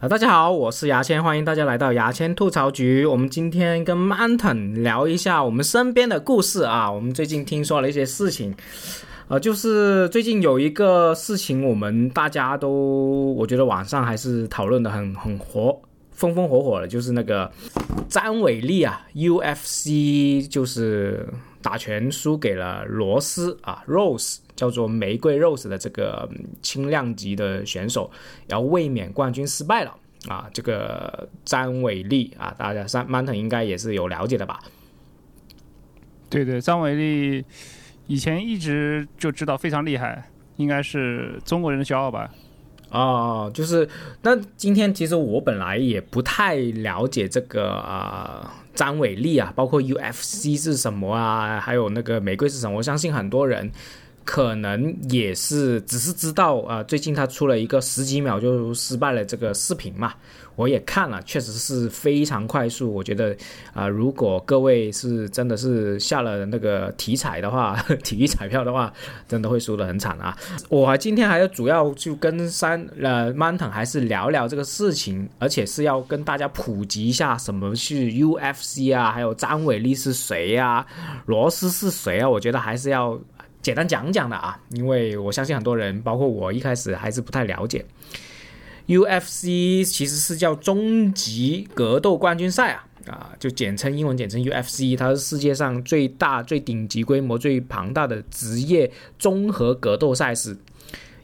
啊，大家好，我是牙签，欢迎大家来到牙签吐槽局。我们今天跟 Mountain 聊一下我们身边的故事啊。我们最近听说了一些事情，呃，就是最近有一个事情，我们大家都我觉得网上还是讨论的很很火，风风火火的，就是那个张伟丽啊，UFC 就是打拳输给了罗斯啊，Rose。叫做玫瑰 Rose 的这个轻量级的选手，然后卫冕冠军失败了啊！这个张伟丽啊，大家三 Mountain 应该也是有了解的吧？对对，张伟丽以前一直就知道非常厉害，应该是中国人的骄傲吧？哦，就是那今天其实我本来也不太了解这个啊张伟丽啊，包括 UFC 是什么啊，还有那个玫瑰是什么，我相信很多人。可能也是只是知道啊，最近他出了一个十几秒就失败了这个视频嘛，我也看了，确实是非常快速。我觉得啊，如果各位是真的是下了那个体彩的话，体育彩票的话，真的会输得很惨啊。我今天还要主要就跟三呃 Mountain 还是聊聊这个事情，而且是要跟大家普及一下什么是 UFC 啊，还有张伟丽是谁呀，罗斯是谁啊？我觉得还是要。简单讲讲的啊，因为我相信很多人，包括我一开始还是不太了解。UFC 其实是叫终极格斗冠军赛啊，啊，就简称英文简称 UFC，它是世界上最大、最顶级规模、最庞大的职业综合格斗赛事。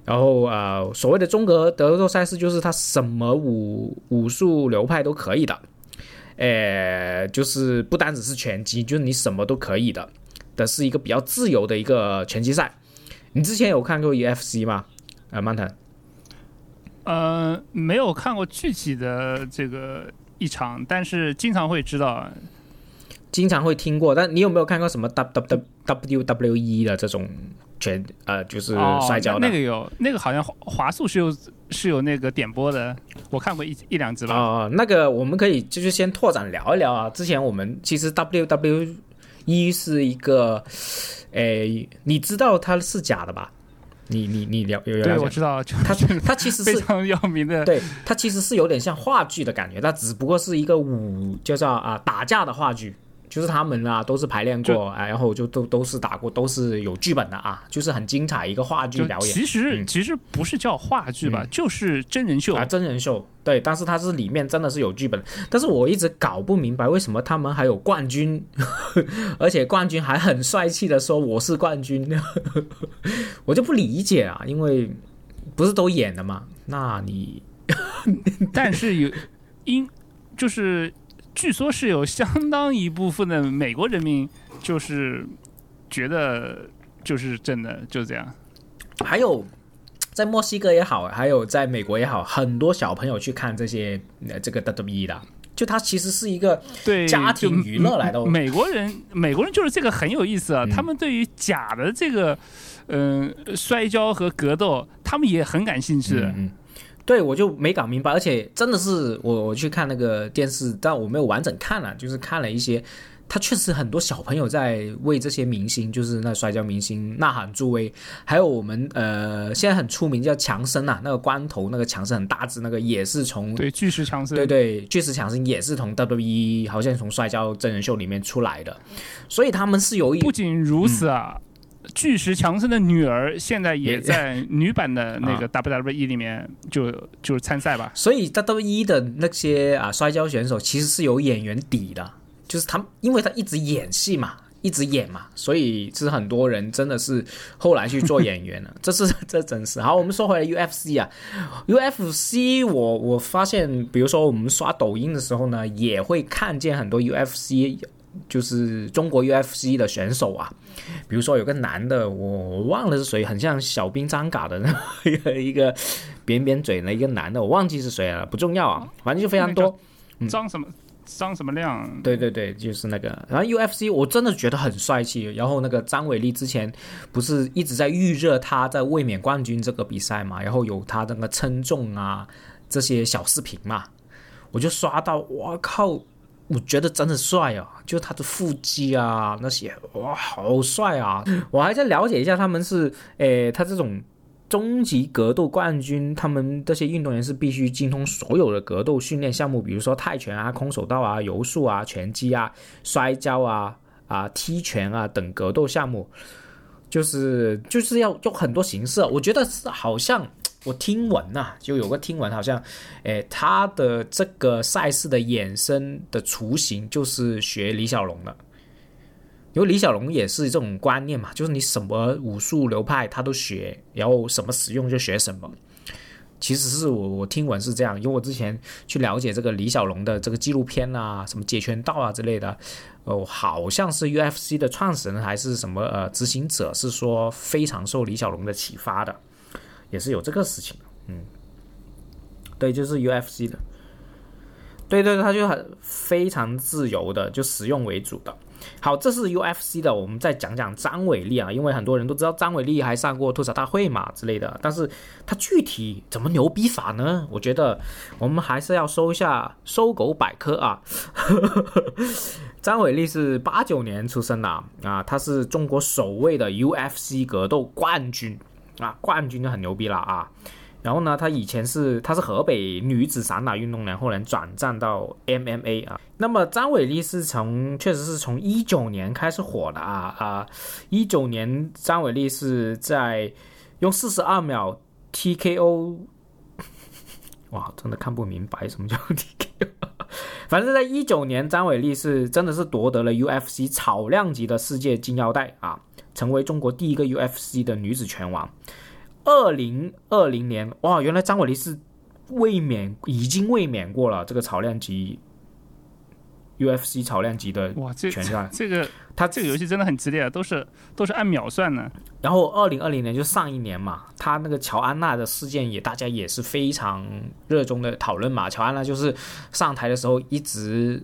然后啊，所谓的综合格斗赛事，就是它什么武武术流派都可以的，诶，就是不单只是拳击，就是你什么都可以的。的是一个比较自由的一个拳击赛，你之前有看过 UFC 吗？啊，Mountain，呃，没有看过具体的这个一场，但是经常会知道，经常会听过。但你有没有看过什么 W W W E 的这种拳？呃，就是摔跤的那个有，那个好像华数是有是有那个点播的，我看过一一两集吧。哦，那个我们可以就是先拓展聊一聊啊。之前我们其实 WWE。一是一个，诶，你知道它是假的吧？你你你了有了解？我知道，它它其实是非常有名的。对，它其实是有点像话剧的感觉，它只不过是一个武，叫做啊打架的话剧。就是他们啊，都是排练过，哎，然后就都都是打过，都是有剧本的啊，就是很精彩一个话剧表演。其实其实不是叫话剧吧，就是真人秀啊，真人秀。对，但是它是里面真的是有剧本，但是我一直搞不明白为什么他们还有冠军，而且冠军还很帅气的说我是冠军，我就不理解啊，因为不是都演的嘛？那你，但是有因就是。据说是有相当一部分的美国人民就是觉得就是真的就是这样，还有在墨西哥也好，还有在美国也好，很多小朋友去看这些呃这个 WWE 的，就它其实是一个对家庭娱乐来的。美国人美国人就是这个很有意思啊，他们对于假的这个嗯摔跤和格斗，他们也很感兴趣。嗯。对，我就没搞明白，而且真的是我我去看那个电视，但我没有完整看了，就是看了一些，他确实很多小朋友在为这些明星，就是那摔跤明星呐喊助威，还有我们呃现在很出名叫强森呐，那个光头那个强森很大只那个也是从对巨石强森，对对巨石强森也是从 WWE 好像从摔跤真人秀里面出来的，所以他们是有一不仅如此啊。巨石强森的女儿现在也 在女版的那个 WWE 里面就就是参赛吧。所以 WWE 的那些啊摔跤选手其实是有演员底的，就是他因为他一直演戏嘛，一直演嘛，所以是很多人真的是后来去做演员了。这是这真是好。我们说回来 UFC 啊，UFC 我我发现，比如说我们刷抖音的时候呢，也会看见很多 UFC。就是中国 UFC 的选手啊，比如说有个男的，我忘了是谁，很像小兵张嘎的一个一个扁扁嘴的一个男的，我忘记是谁了，不重要啊，反正就非常多。张什么张什么亮？对对对，就是那个。然后 UFC 我真的觉得很帅气。然后那个张伟丽之前不是一直在预热他在卫冕冠军这个比赛嘛，然后有他那个称重啊这些小视频嘛，我就刷到，我靠！我觉得真的帅啊，就他的腹肌啊那些，哇，好帅啊！我还在了解一下他们是，诶，他这种终极格斗冠军，他们这些运动员是必须精通所有的格斗训练项目，比如说泰拳啊、空手道啊、柔术啊、拳击啊、摔跤啊、啊踢拳啊等格斗项目，就是就是要用很多形式。我觉得是好像我听闻呐、就有个听闻，好像，诶，他的这个赛事的衍生的雏形就是学李小龙的。因为李小龙也是这种观念嘛，就是你什么武术流派他都学，然后什么使用就学什么。其实是我我听闻是这样，因为我之前去了解这个李小龙的这个纪录片啊，什么截拳道啊之类的，哦，好像是 UFC 的创始人还是什么呃执行者是说非常受李小龙的启发的，也是有这个事情的，嗯，对，就是 UFC 的，对对对，他就很非常自由的，就实用为主的。好，这是 UFC 的，我们再讲讲张伟丽啊，因为很多人都知道张伟丽还上过吐槽大会嘛之类的，但是他具体怎么牛逼法呢？我觉得我们还是要搜一下搜狗百科啊。张伟丽是八九年出生的啊，他是中国首位的 UFC 格斗冠军啊，冠军就很牛逼了啊。然后呢，他以前是他是河北女子散打运动员，后来转战到 MMA 啊。那么张伟丽是从确实是从一九年开始火的啊啊！一九年张伟丽是在用四十二秒 TKO，哇，真的看不明白什么叫 TKO。反正，在一九年，张伟丽是真的是夺得了 UFC 草量级的世界金腰带啊，成为中国第一个 UFC 的女子拳王。二零二零年，哇，原来张伟丽是卫冕，已经卫冕过了这个草量级 UFC 草量级的哇，这拳赛。这个他这个游戏真的很激烈，啊，都是都是按秒算的。然后二零二零年就上一年嘛，他那个乔安娜的事件也大家也是非常热衷的讨论嘛。乔安娜就是上台的时候一直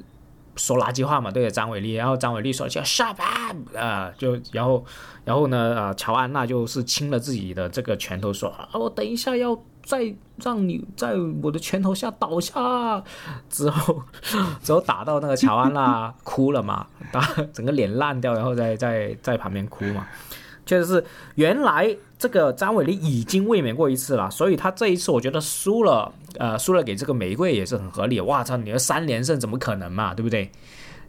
说垃圾话嘛，对着张伟丽，然后张伟丽说叫 shut up 啊、就然后然后呢啊、乔安娜就是亲了自己的这个拳头说啊，我等一下要再让你在我的拳头下倒下，之后之后打到那个乔安娜哭了嘛，打整个脸烂掉，然后在在在旁边哭嘛。确实是，原来这个张伟丽已经卫冕过一次了，所以他这一次我觉得输了，呃，输了给这个玫瑰也是很合理。哇操，你的三连胜怎么可能嘛，对不对？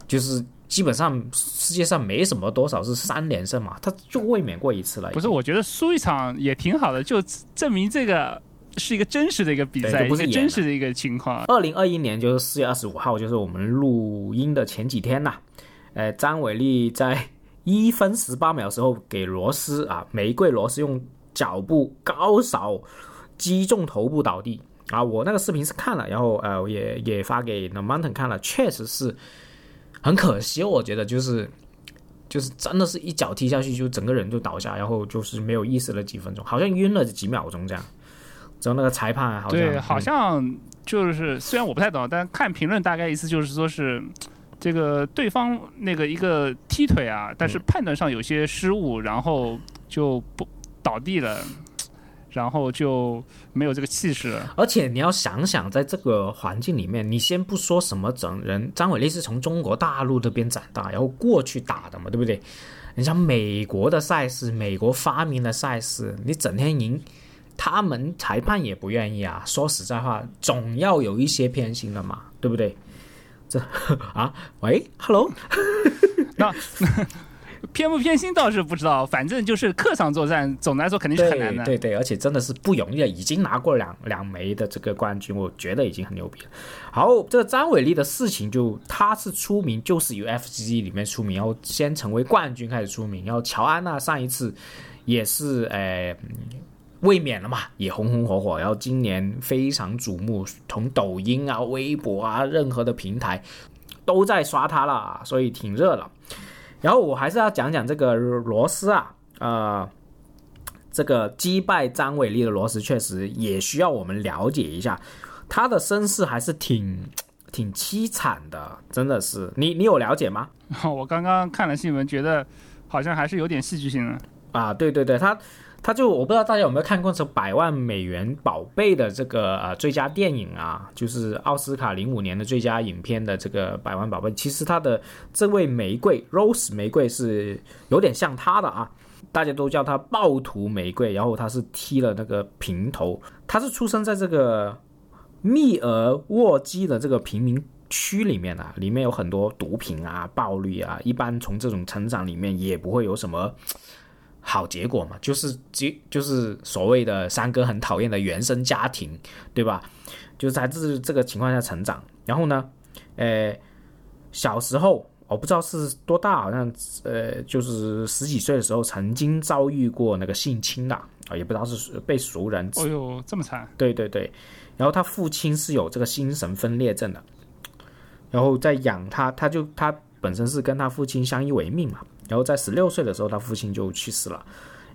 就是基本上世界上没什么多少是三连胜嘛，他就卫冕过一次了。不是，我觉得输一场也挺好的，就证明这个是一个真实的一个比赛，不是真实的一个情况。二零二一年就是四月二十五号，就是我们录音的前几天呐、呃，张伟丽在一分十八秒的时候给罗斯啊，玫瑰罗斯用脚步高扫击中头部倒地啊。我那个视频是看了，然后呃，也也发给 The Mountain 看了，确实是很可惜，我觉得就是。就是真的是一脚踢下去，就整个人就倒下，然后就是没有意识了几分钟，好像晕了几秒钟这样。之后那个裁判好像对，好嗯像就是虽然我不太懂，但看评论大概意思就是说是这个对方那个一个踢腿啊，但嗯是判断上有些失误，然后就不倒地了，然后就没有这个气势了。而且你要想想，在这个环境里面，你先不说什么整人，张伟丽是从中国大陆这边长大，然后过去打的嘛，对不对？你像美国的赛事，美国发明的赛事，你整天赢，他们裁判也不愿意啊。说实在话，总要有一些偏心的嘛，对不对？这 啊，喂，Hello，那偏不偏心倒是不知道，反正就是客场作战，总的来说肯定是很难的。对对对，而且真的是不容易的，已经拿过两两枚的这个冠军，我觉得已经很牛逼了。好，这个张伟丽的事情就他是出名，就是 UFC 里面出名，然后先成为冠军开始出名，然后乔安娜上一次也是呃。嗯卫冕了嘛，也红红火火，然后今年非常瞩目，从抖音啊、微博啊，任何的平台都在刷他了，所以挺热了。然后我还是要讲讲这个罗斯啊，呃，这个击败张伟丽的罗斯确实也需要我们了解一下，他的身世还是挺挺凄惨的，真的是。你你有了解吗？我刚刚看了新闻，觉得好像还是有点戏剧性的。啊，对对对，他他就我不知道大家有没有看过这百万美元宝贝的这个呃最佳电影啊，就是奥斯卡零五年的最佳影片的这个百万宝贝。其实他的这位玫瑰 Rose 玫瑰是有点像他的啊，大家都叫他暴徒玫瑰。然后他是剃了那个平头，他是出生在这个密尔沃基的这个贫民区里面啊，里面有很多毒品啊、暴力啊。一般从这种成长里面也不会有什么好结果嘛，就是就就是所谓的三哥很讨厌的原生家庭，对吧？就是在这这个情况下成长。然后呢，呃，小时候。我不知道是多大，好像呃，就是十几岁的时候曾经遭遇过那个性侵的啊，也不知道是被熟人。哦呦，这么惨！对对对，然后他父亲是有这个精神分裂症的，然后在养他，他就他本身是跟他父亲相依为命嘛，然后在十六岁的时候，他父亲就去世了，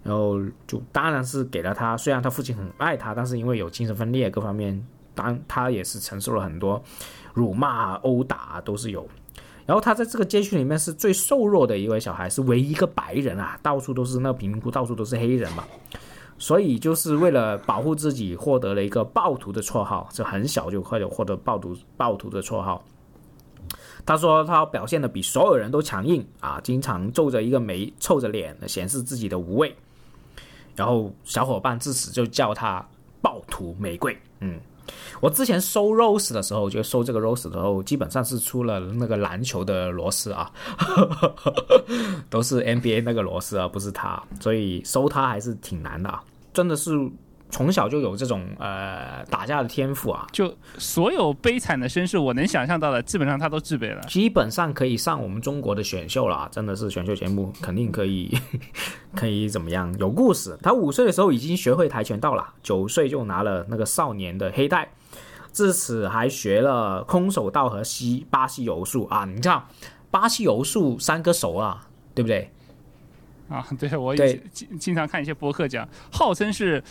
然后就当然是给了他，虽然他父亲很爱他，但是因为有精神分裂各方面，当他也是承受了很多辱骂、殴打都是有。然后他在这个街区里面是最瘦弱的一位小孩，是唯一一个白人啊，到处都是那贫民窟，到处都是黑人嘛，所以就是为了保护自己，获得了一个暴徒的绰号，就很小就快就获得暴徒暴徒的绰号。他说他表现的比所有人都强硬啊，经常皱着一个眉，臭着脸，显示自己的无畏。然后小伙伴自此就叫他暴徒玫瑰，嗯。我之前收 Rose 的时候，就收这个 Rose 的时候，基本上是出了那个篮球的螺丝啊，都是 NBA 那个螺丝啊，不是他，所以收他还是挺难的啊，真的是从小就有这种呃打架的天赋啊，就所有悲惨的身世我能想象到的，基本上他都具备了，基本上可以上我们中国的选秀了，真的是选秀节目肯定可以，可以怎么样？有故事。他五岁的时候已经学会跆拳道了，九岁就拿了那个少年的黑带。自此还学了空手道和西巴西柔术啊！你知道，巴西柔术三个手啊，对不对？啊，对，我也经经常看一些博客讲，号称是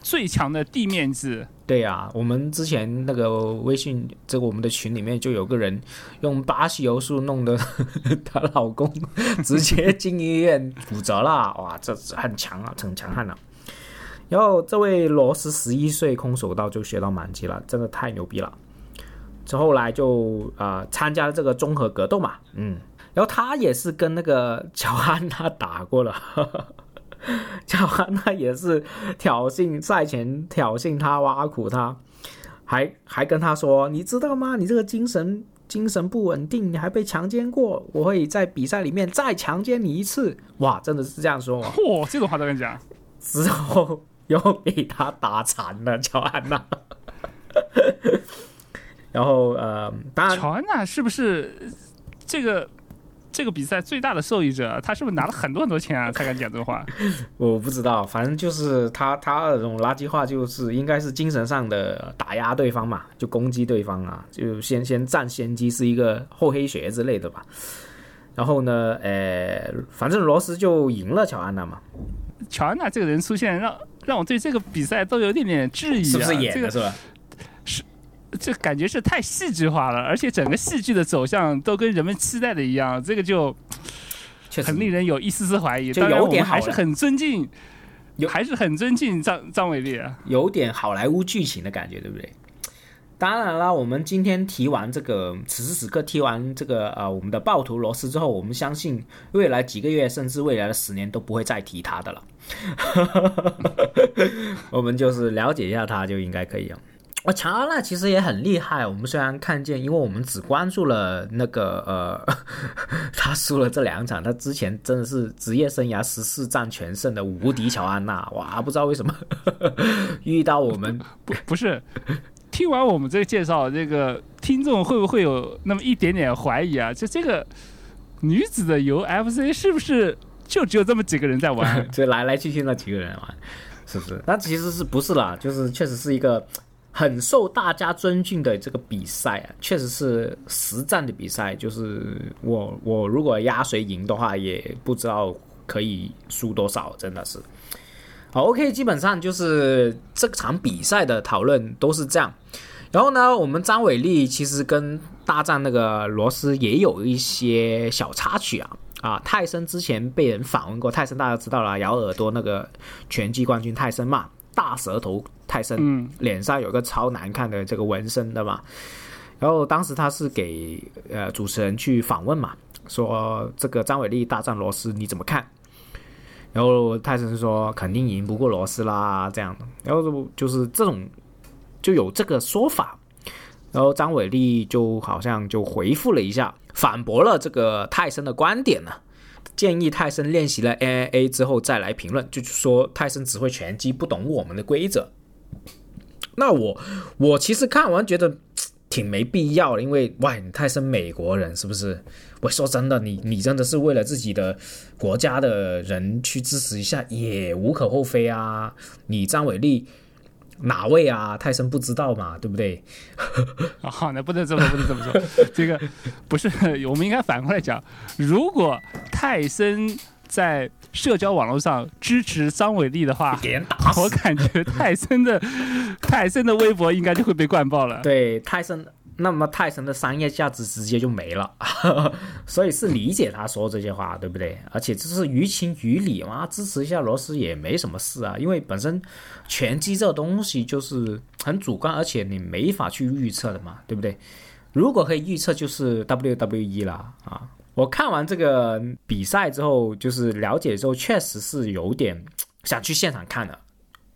最强的地面字。对呀，我们之前那个微信这个我们的群里面就有个人用巴西柔术弄得 她老公直接进医院骨折了，哇，这很强啊，很强悍了。然后这位罗斯十一岁空手道就学到满级了，真的太牛逼了。之后来就啊参加了这个综合格斗嘛，嗯，然后他也是跟那个乔安娜打过了，乔安娜也是挑衅赛前挑衅他挖苦他，还还跟他说，你知道吗？你这个精神精神不稳定，你还被强奸过，我会在比赛里面再强奸你一次。哇，真的是这样说吗？嚯，这种话都敢讲。之后。又被他打残了，乔安娜。然后呃，当然，乔安娜是不是这个这个比赛最大的受益者？他是不是拿了很多很多钱啊，才敢讲这话？我不知道，反正就是他他那种垃圾话，就是应该是精神上的打压对方嘛，就攻击对方啊，就先先占先机，是一个厚黑学之类的吧。然后呢，呃，反正罗斯就赢了乔安娜嘛。乔安娜这个人出现，让让我对这个比赛都有点点质疑啊！是不是演的是吧？是，这感觉是太戏剧化了，而且整个戏剧的走向都跟人们期待的一样，这个就很令人有一丝丝怀疑。就有点还是很尊敬，还是很尊敬张张伟丽啊，有点好莱坞剧情的感觉，对不对？当然了，我们今天提完这个，此时此刻提完这个呃，我们的暴徒罗斯之后，我们相信未来几个月，甚至未来的十年都不会再提他的了。我们就是了解一下他就应该可以了。哦，乔安娜其实也很厉害。我们虽然看见，因为我们只关注了那个呃，他输了这两场，他之前真的是职业生涯十四战全胜的无敌乔安娜。哇，不知道为什么 遇到我们不不是。听完我们这个介绍，这个听众会不会有那么一点点怀疑啊？就这个女子的 UFC 是不是就只有这么几个人在玩？就来来去去那几个人玩，是不是？那其实是不是啦？就是确实是一个很受大家尊敬的这个比赛啊，确实是实战的比赛。就是我我如果压谁赢的话，也不知道可以输多少，真的是。好，OK，基本上就是这场比赛的讨论都是这样。然后呢，我们张伟丽其实跟大战那个罗斯也有一些小插曲啊。啊，泰森之前被人访问过，泰森大家知道了，咬耳朵那个拳击冠军泰森嘛，大舌头泰森，脸上有个超难看的这个纹身的嘛。然后当时他是给呃主持人去访问嘛，说这个张伟丽大战罗斯你怎么看？然后泰森说肯定赢不过罗斯啦，这样的，然后就是这种就有这个说法，然后张伟丽就好像就回复了一下，反驳了这个泰森的观点呢，建议泰森练习了 NIA 之后再来评论，就是说泰森只会拳击，不懂我们的规则。那我我其实看完觉得挺没必要的，因为哇，你泰森美国人是不是？我说真的，你你真的是为了自己的国家的人去支持一下，也无可厚非啊。你张伟丽哪位啊？泰森不知道嘛，对不对？好，那不能这么不能这么说。这个不是，我们应该反过来讲，如果泰森在社交网络上支持张伟丽的话，我感觉泰森的泰森的微博应该就会被灌爆了。对，泰森。那么泰森的商业价值直接就没了，所以是理解他说这些话，对不对？而且这是于情于理嘛，支持一下罗斯也没什么事啊。因为本身拳击这东西就是很主观，而且你没法去预测的嘛，对不对？如果可以预测，就是 WWE 了啊！我看完这个比赛之后，就是了解之后，确实是有点想去现场看的。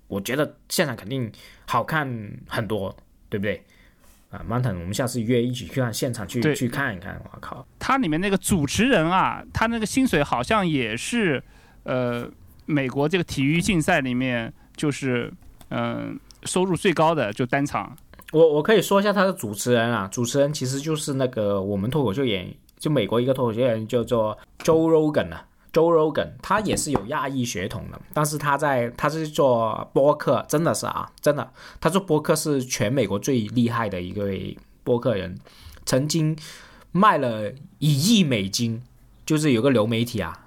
我觉得现场肯定好看很多，对不对？啊，Mountain，我们下次约一起去看现场去去看一看。我靠，他里面那个主持人啊，他那个薪水好像也是，呃，美国这个体育竞赛里面就是嗯收入最高的，就单场。我我可以说一下他的主持人啊，主持人其实就是那个我们脱口秀演员，就美国一个脱口秀演员叫做 Joe Rogan 啊。Joe Rogan，他也是有亚裔血统的，但是他在他是做播客，真的是啊，真的，他做播客是全美国最厉害的一位播客人，曾经卖了一亿美金，就是有个流媒体啊，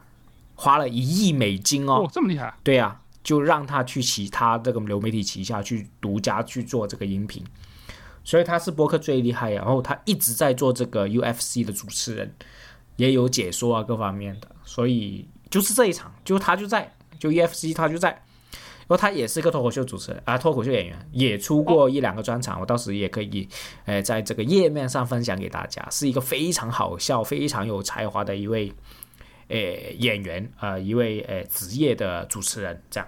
花了一亿美金哦，这么厉害？对呀，就让他去其他这个流媒体旗下去独家去做这个音频，所以他是播客最厉害，然后他一直在做这个 UFC 的主持人。也有解说啊，各方面的，所以就是这一场，就他就在，就 UFC 他就在，然后他也是一个脱口秀主持人啊，脱口秀演员，也出过一两个专场，我到时也可以，呃，在这个页面上分享给大家，是一个非常好笑、非常有才华的一位，呃，演员，呃，一位呃职业的主持人，这样。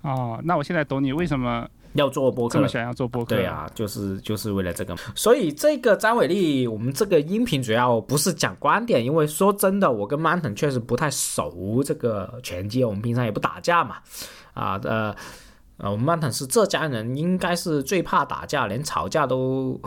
哦，那我现在懂你为什么。要做播客，这么想要做播客，对啊，就是就是为了这个。所以这个张伟丽，我们这个音频主要不是讲观点，因为说真的，我跟 Mountain 确实不太熟这个拳击，我们平常也不打架嘛。啊，呃，呃，我们 Mountain 是浙江人，应该是最怕打架，连吵架都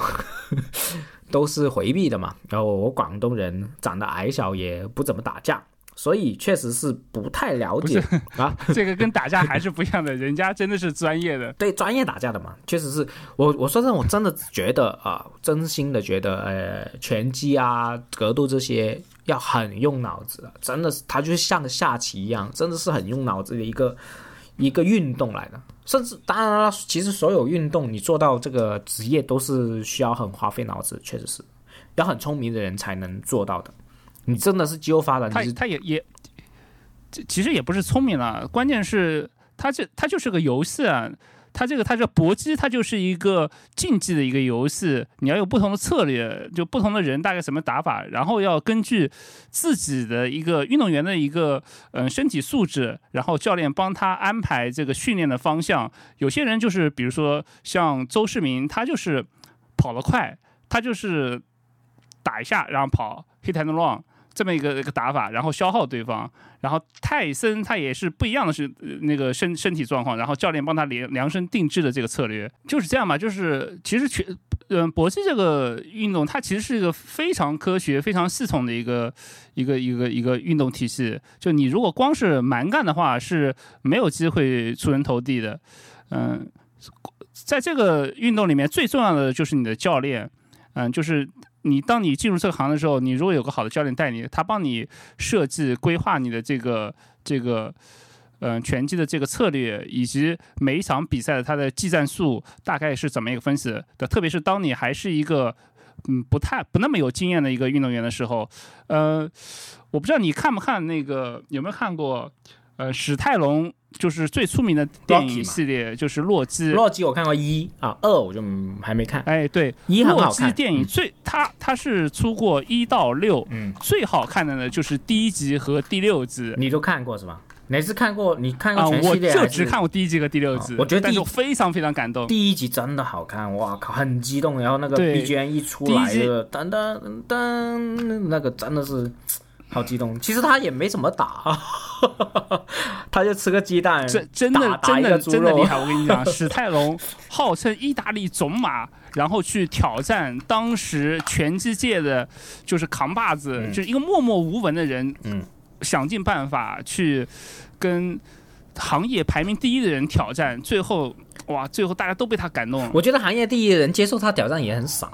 都是回避的嘛。然后我广东人，长得矮小，也不怎么打架。所以确实是不太了解啊，这个跟打架还是不一样的，人家真的是专业的，对专业打架的嘛，确实是我我说真的，我真的觉得啊，真心的觉得，呃，拳击啊、格斗这些要很用脑子的，真的是它就是像下棋一样，真的是很用脑子的一个 一个运动来的。甚至当然了，其实所有运动你做到这个职业都是需要很花费脑子，确实是要很聪明的人才能做到的。你真的是肌肉发达，他他也也，其实也不是聪明了，关键是他这他就是个游戏啊，他这个他这搏击，它就是一个竞技的一个游戏，你要有不同的策略，就不同的人大概什么打法，然后要根据自己的一个运动员的一个嗯身体素质，然后教练帮他安排这个训练的方向。有些人就是比如说像邹市明，他就是跑得快，他就是打一下然后跑 hit and run。这么一个一个打法，然后消耗对方，然后泰森他也是不一样的是那个身身体状况，然后教练帮他量量身定制的这个策略就是这样嘛，就是其实全嗯搏击这个运动它其实是一个非常科学、非常系统的一个一个一个一个运动体系。就你如果光是蛮干的话，是没有机会出人头地的。嗯，在这个运动里面最重要的就是你的教练，嗯，就是。你当你进入这个行的时候，你如果有个好的教练带你，他帮你设计规划你的这个这个，嗯，拳击的这个策略，以及每一场比赛的它的技战术大概是怎么一个分析的。特别是当你还是一个嗯不太不那么有经验的一个运动员的时候，呃，我不知道你看不看那个有没有看过，呃，史泰龙。就是最出名的电影系列就是《洛基》，洛基我看过一啊，二我就还没看。哎，对，一很好看。电影最他他是出过一到六，嗯，最好看的呢就是第一集和第六集。你都看过是吧？你是看过？你看啊，过全系列？就只看过第一集和第六集，啊我觉得第一非常非常感动。第一集真的好看，哇靠，很激动。然后那个 BGM 一出来噔噔噔噔，那个真的是好激动。其实他也没怎么打，他就吃个鸡蛋，真真的真的真的厉害！我跟你讲，史泰龙号称意大利种马，然后去挑战当时拳击界的就是扛把子，嗯就是一个默默无闻的人，嗯，想尽办法去跟行业排名第一的人挑战，最后哇，最后大家都被他感动了。我觉得行业第一的人接受他挑战也很傻，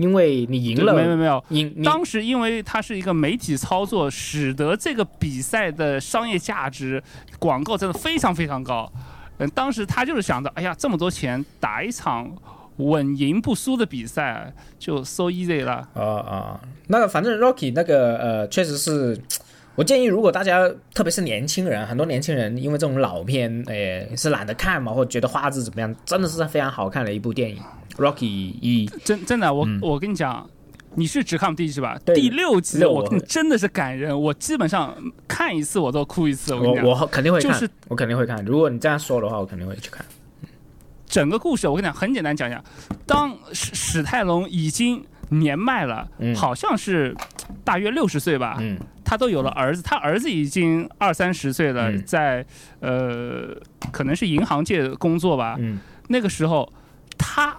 因为你赢了，没有没有没有，赢你当时因为它是一个媒体操作，使得这个比赛的商业价值、广告真的非常非常高。嗯，当时他就是想着，哎呀，这么多钱打一场稳赢不输的比赛，就 so easy 了。啊啊，那个反正 Rocky 那个呃，确实是，我建议如果大家特别是年轻人，很多年轻人因为这种老片，诶、是懒得看嘛，或者觉得画质怎么样，真的是非常好看的一部电影。Rocky 一，真真的，我、我跟你讲。你是只看第一集吧？第六集我真的是感人，我基本上看一次我都哭一次。我跟你讲，我我肯定会看，就是我肯定会看。如果你这样说的话，我肯定会去看。整个故事我跟你讲很简单讲一下，当史史泰龙已经年迈了，嗯好像是大约六十岁吧，嗯他都有了儿子，他儿子已经二三十岁了，嗯在呃可能是银行界工作吧，嗯那个时候他。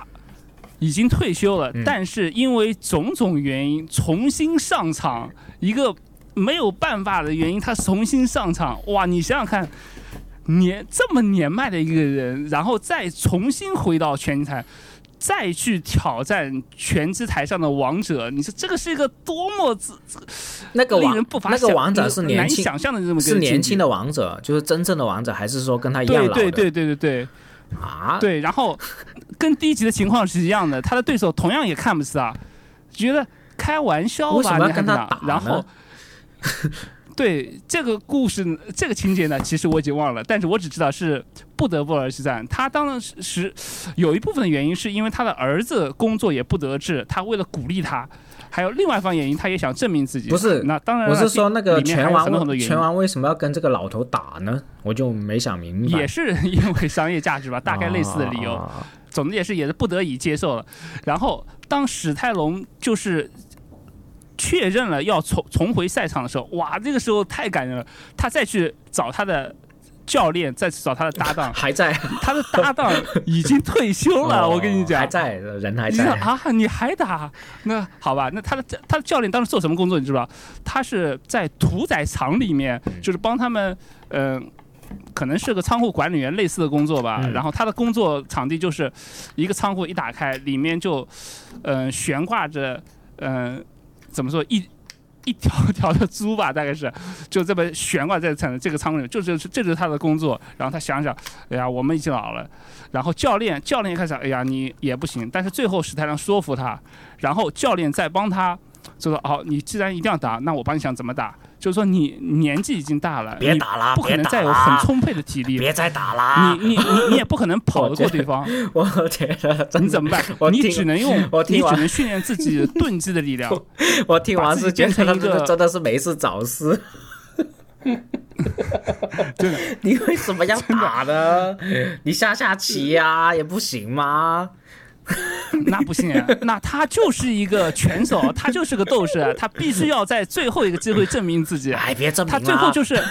已经退休了，嗯但是因为种种原因重新上场，一个没有办法的原因，他重新上场。哇，你想想看，年这么年迈的一个人，然后再重新回到拳击台，再去挑战拳击台上的王者，你说这个是一个多么自那个王令人不法那个王者是年轻想象的这么个是年轻的王者，就是真正的王者，还是说跟他一样老的？对对对对对对啊，对，然后跟第一集的情况是一样的，他的对手同样也看不起啊，觉得开玩笑吧，你跟他然后呢。对这个故事，这个情节呢，其实我已经忘了，但是我只知道是不得不而去战。他当时是有一部分的原因，是因为他的儿子工作也不得志，他为了鼓励他，还有另外一方原因，他也想证明自己。不是那当然了，我是说那个拳王拳王为什么要跟这个老头打呢？我就没想明白。也是因为商业价值吧，大概类似的理由。啊总之也是也是不得已接受了。然后当史泰龙就是确认了要重重回赛场的时候，哇，这个时候太感人了。他再去找他的教练，再去找他的搭档，还在，他的搭档 已经退休了。我跟你讲哦还，在，人还在。啊？你还打？那好吧，那他的他的教练当时做什么工作？你知道？他是在屠宰场里面，就是帮他们，嗯、可能是个仓库管理员类似的工作吧。嗯然后他的工作场地就是一个仓库一打开，里面就，嗯、悬挂着，嗯、怎么说一。一条条的猪吧，大概是，就这么悬挂在这个仓库里，就是这就是他的工作。然后他想想，哎呀，我们已经老了，然后教练教练一开始，哎呀，你也不行，但是最后史泰龙说服他，然后教练再帮他，就说哦，你既然一定要打，那我帮你想怎么打，就是说你年纪已经大了，你别打了，不可能再有很，充沛的体力，别再打了！你你你你也不可能跑得过对方，我觉得你怎么办我？你听只能用我，听你只能训练自己钝击的力量。我听完是觉得他把自己变成一个真的是没事找事。真的，你为什么要打呢？你下下棋呀、也不行吗？那不行，那他就是一个拳手，他就是个斗士，他必须要在最后一个机会证明自己。哎，别证明他。最后就是，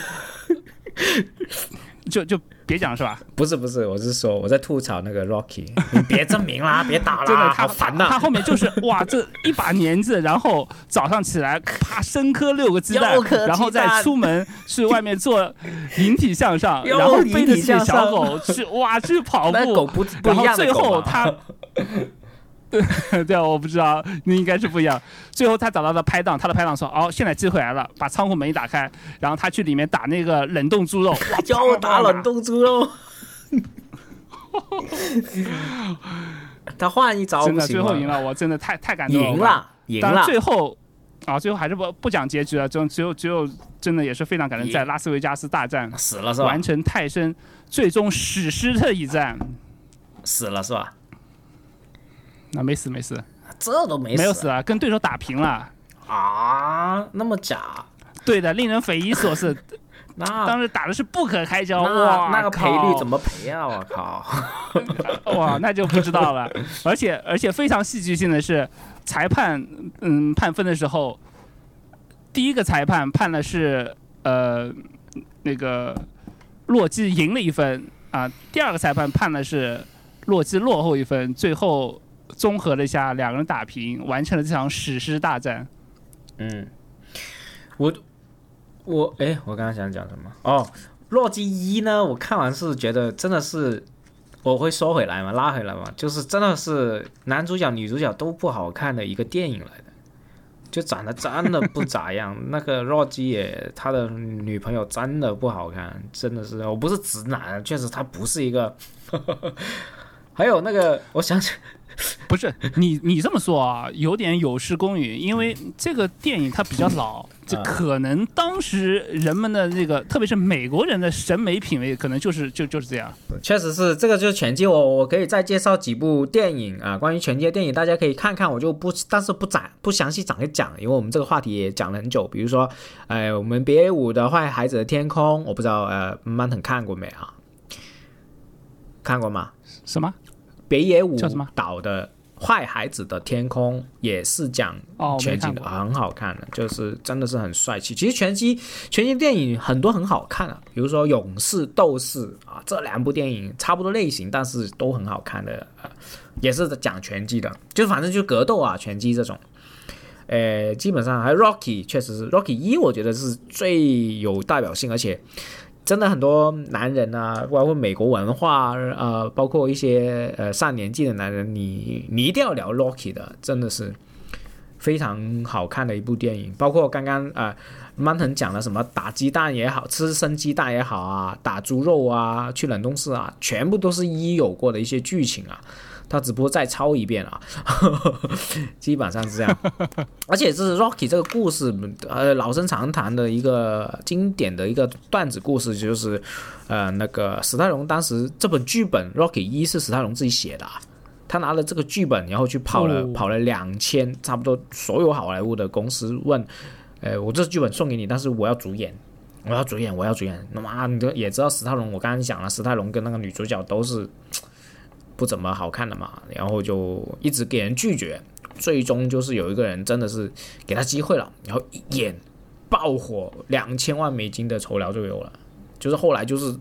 就就别讲是吧？不是不是，我是说我在吐槽那个 Rocky，你别证明啦，别打真的，啦，他好烦呐、他后面就是 哇，这一把年纪，然后早上起来啪生磕六个鸡蛋然后再出门去外面做引体向上，又然后背着向上。小狗去哇去跑步。狗步，不不然后一样的最后他。对 对，我不知道，那应该是不一样。最后他找到了拍档，他的拍档说：“哦，现在机会来了，把仓库门一打开，然后他去里面打那个冷冻猪肉，教我打冷冻猪肉。他换一招真的不行最后赢了，我真的太太感动了。赢了，赢了。最后啊，最后还是不不讲结局了，就只有只有真的也是非常感人，在拉斯维加斯大战死了是吧完？成泰森最终史诗的一战。死了是吧？那没死没死，这都没死没有死啊，跟对手打平了。啊？那么假？对的，令人匪夷所思。那当时打的是不可开交，哇，那个赔率怎么赔啊？我靠！哇，那就不知道了。而且而且非常戏剧性的是，裁判嗯判分的时候，第一个裁判判的是呃那个洛基赢了一分啊，第二个裁判判的是洛基落后一分，最后综合了一下，两个人打平，完成了这场史诗大战。嗯，我我哎，我刚刚想讲什么？哦，洛基一呢？我看完是觉得真的是，我会收回来嘛，拉回来嘛，就是真的是男主角、女主角都不好看的一个电影来的，就长得真的不咋样。那个洛基也，他的女朋友真的不好看，真的是，我不是直男，确实他不是一个。还有那个，我想起 不是你，你这么说啊，有点有失公允，因为这个电影它比较老，这可能当时人们的这个，特别是美国人的审美品味，可能就是就就是这样。确实是这个就是拳击，我我可以再介绍几部电影啊，关于拳击的电影，大家可以看看，我就不，但是不展不详细展开讲，因为我们这个话题也讲了很久。比如说，呃，我们别五的坏孩子的天空，我不知道呃曼腾看过没啊？看过吗？什么？北野武叫什么导的《坏孩子的天空》也是讲拳击的。很好看的，就是真的是很帅气。其实拳击拳击电影很多很好看啊，比如说《勇士斗士》啊，这两部电影差不多类型，但是都很好看的，呃、也是讲拳击的，就反正就格斗啊，拳击这种。呃，基本上还有 Rocky，确实是 Rocky 一，我觉得是最有代表性，而且真的很多男人啊，包括美国文化，呃，包括一些呃上年纪的男人，你你一定要聊 Rocky 的，真的是非常好看的一部电影。包括刚刚啊，曼腾讲了什么打鸡蛋也好，吃生鸡蛋也好啊，打猪肉啊，去冷冻室啊，全部都是一有过的一些剧情啊。他只不过再抄一遍啊，基本上是这样。而且这是 Rocky 这个故事，呃，老生常谈的一个经典的一个段子故事，就是，呃，那个史泰龙当时这本剧本 Rocky 一是史泰龙自己写的啊，他拿了这个剧本，然后去跑了、哦跑了两千，差不多所有好莱坞的公司问，呃，我这剧本送给你，但是我要主演。我要主演，我要主演。那么你都也知道史泰龙，我刚刚讲了，史泰龙跟那个女主角都是不怎么好看的嘛，然后就一直给人拒绝，最终就是有一个人真的是给他机会了，然后一演爆火，两千万美金的酬劳就有了，就是后来就是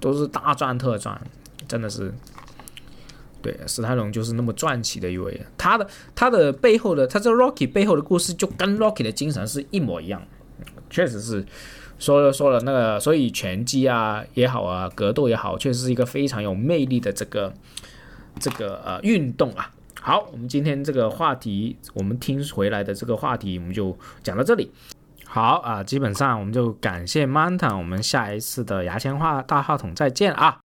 都是大赚特赚，真的是。对，史泰龙就是那么赚起的一位，他的他的背后的他这 Rocky 背后的故事就跟 Rocky 的精神是一模一样，确实是说了说了那个，所以拳击啊也好啊，格斗也好，确实是一个非常有魅力的这个这个呃运动啊。好，我们今天这个话题，我们听回来的这个话题，我们就讲到这里。好啊，基本上我们就感谢 Manta，我们下一次的牙签话大话筒再见啊。